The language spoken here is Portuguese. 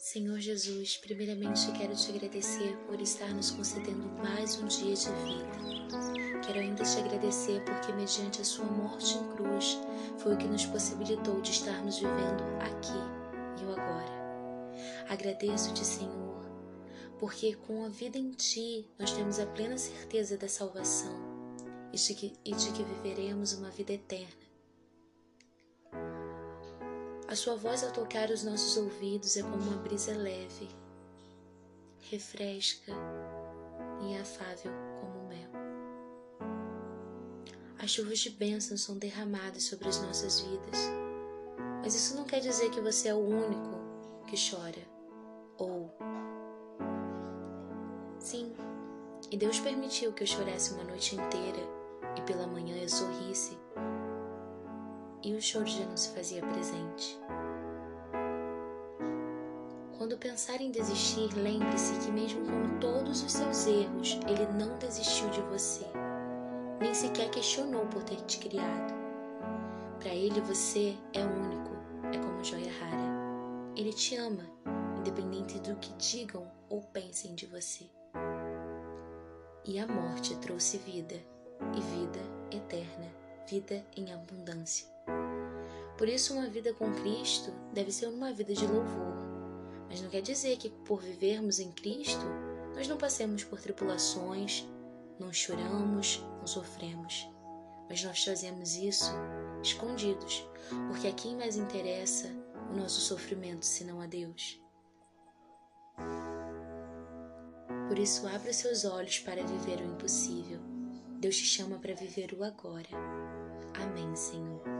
Senhor Jesus, primeiramente quero te agradecer por estar nos concedendo mais um dia de vida. Quero ainda te agradecer porque, mediante a Sua morte em cruz, foi o que nos possibilitou de estarmos vivendo aqui e agora. Agradeço-te, Senhor, porque com a vida em Ti nós temos a plena certeza da salvação e de que, e de que viveremos uma vida eterna. A sua voz ao tocar os nossos ouvidos é como uma brisa leve, refresca e afável como mel. As chuvas de bênçãos são derramadas sobre as nossas vidas, mas isso não quer dizer que você é o único que chora ou. Sim, e Deus permitiu que eu chorasse uma noite inteira e pela manhã eu sorrisse e o choro já não se fazia presente. Quando pensar em desistir, lembre-se que, mesmo com todos os seus erros, ele não desistiu de você, nem sequer questionou por ter te criado. Para ele, você é único, é como joia rara. Ele te ama, independente do que digam ou pensem de você. E a morte trouxe vida, e vida eterna, vida em abundância. Por isso, uma vida com Cristo deve ser uma vida de louvor. Mas não quer dizer que, por vivermos em Cristo, nós não passemos por tribulações, não choramos, não sofremos. Mas nós fazemos isso escondidos, porque a quem mais interessa o nosso sofrimento senão a Deus? Por isso, abra seus olhos para viver o impossível. Deus te chama para viver o agora. Amém, Senhor.